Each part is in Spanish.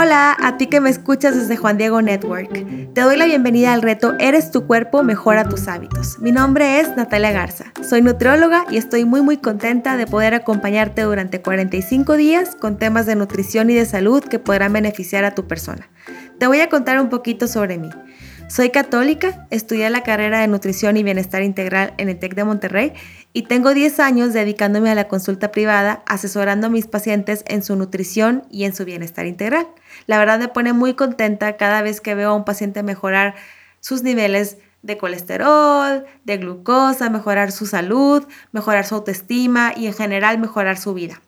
Hola, a ti que me escuchas desde Juan Diego Network. Te doy la bienvenida al reto Eres tu cuerpo, mejora tus hábitos. Mi nombre es Natalia Garza. Soy nutrióloga y estoy muy muy contenta de poder acompañarte durante 45 días con temas de nutrición y de salud que podrán beneficiar a tu persona. Te voy a contar un poquito sobre mí. Soy católica, estudié la carrera de nutrición y bienestar integral en el TEC de Monterrey y tengo 10 años dedicándome a la consulta privada, asesorando a mis pacientes en su nutrición y en su bienestar integral. La verdad me pone muy contenta cada vez que veo a un paciente mejorar sus niveles de colesterol, de glucosa, mejorar su salud, mejorar su autoestima y en general mejorar su vida.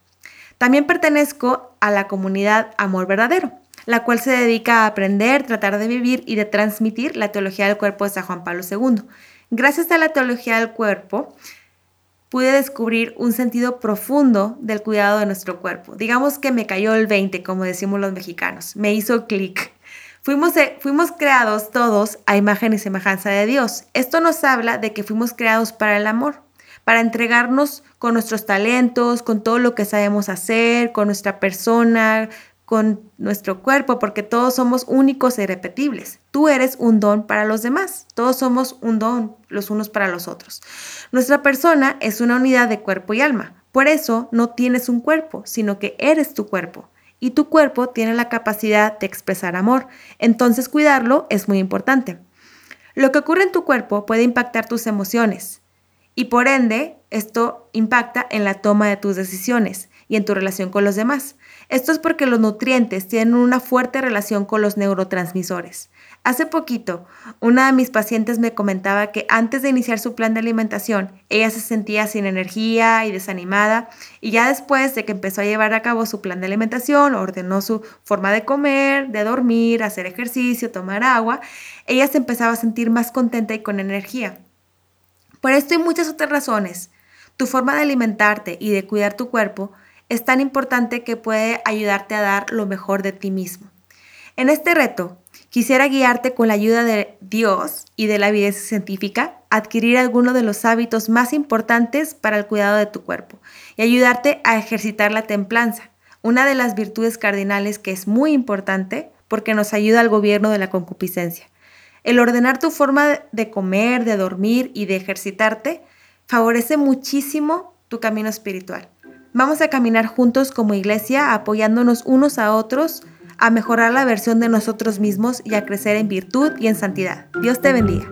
También pertenezco a la comunidad Amor Verdadero la cual se dedica a aprender, tratar de vivir y de transmitir la teología del cuerpo de San Juan Pablo II. Gracias a la teología del cuerpo, pude descubrir un sentido profundo del cuidado de nuestro cuerpo. Digamos que me cayó el 20, como decimos los mexicanos, me hizo clic. Fuimos, eh, fuimos creados todos a imagen y semejanza de Dios. Esto nos habla de que fuimos creados para el amor, para entregarnos con nuestros talentos, con todo lo que sabemos hacer, con nuestra persona, con nuestro cuerpo, porque todos somos únicos e irrepetibles. Tú eres un don para los demás. Todos somos un don los unos para los otros. Nuestra persona es una unidad de cuerpo y alma. Por eso no tienes un cuerpo, sino que eres tu cuerpo. Y tu cuerpo tiene la capacidad de expresar amor. Entonces cuidarlo es muy importante. Lo que ocurre en tu cuerpo puede impactar tus emociones. Y por ende, esto impacta en la toma de tus decisiones y en tu relación con los demás. Esto es porque los nutrientes tienen una fuerte relación con los neurotransmisores. Hace poquito, una de mis pacientes me comentaba que antes de iniciar su plan de alimentación, ella se sentía sin energía y desanimada, y ya después de que empezó a llevar a cabo su plan de alimentación, ordenó su forma de comer, de dormir, hacer ejercicio, tomar agua, ella se empezaba a sentir más contenta y con energía. Por esto y muchas otras razones, tu forma de alimentarte y de cuidar tu cuerpo es tan importante que puede ayudarte a dar lo mejor de ti mismo. En este reto, quisiera guiarte con la ayuda de Dios y de la evidencia científica adquirir algunos de los hábitos más importantes para el cuidado de tu cuerpo y ayudarte a ejercitar la templanza, una de las virtudes cardinales que es muy importante porque nos ayuda al gobierno de la concupiscencia. El ordenar tu forma de comer, de dormir y de ejercitarte favorece muchísimo tu camino espiritual. Vamos a caminar juntos como iglesia, apoyándonos unos a otros, a mejorar la versión de nosotros mismos y a crecer en virtud y en santidad. Dios te bendiga.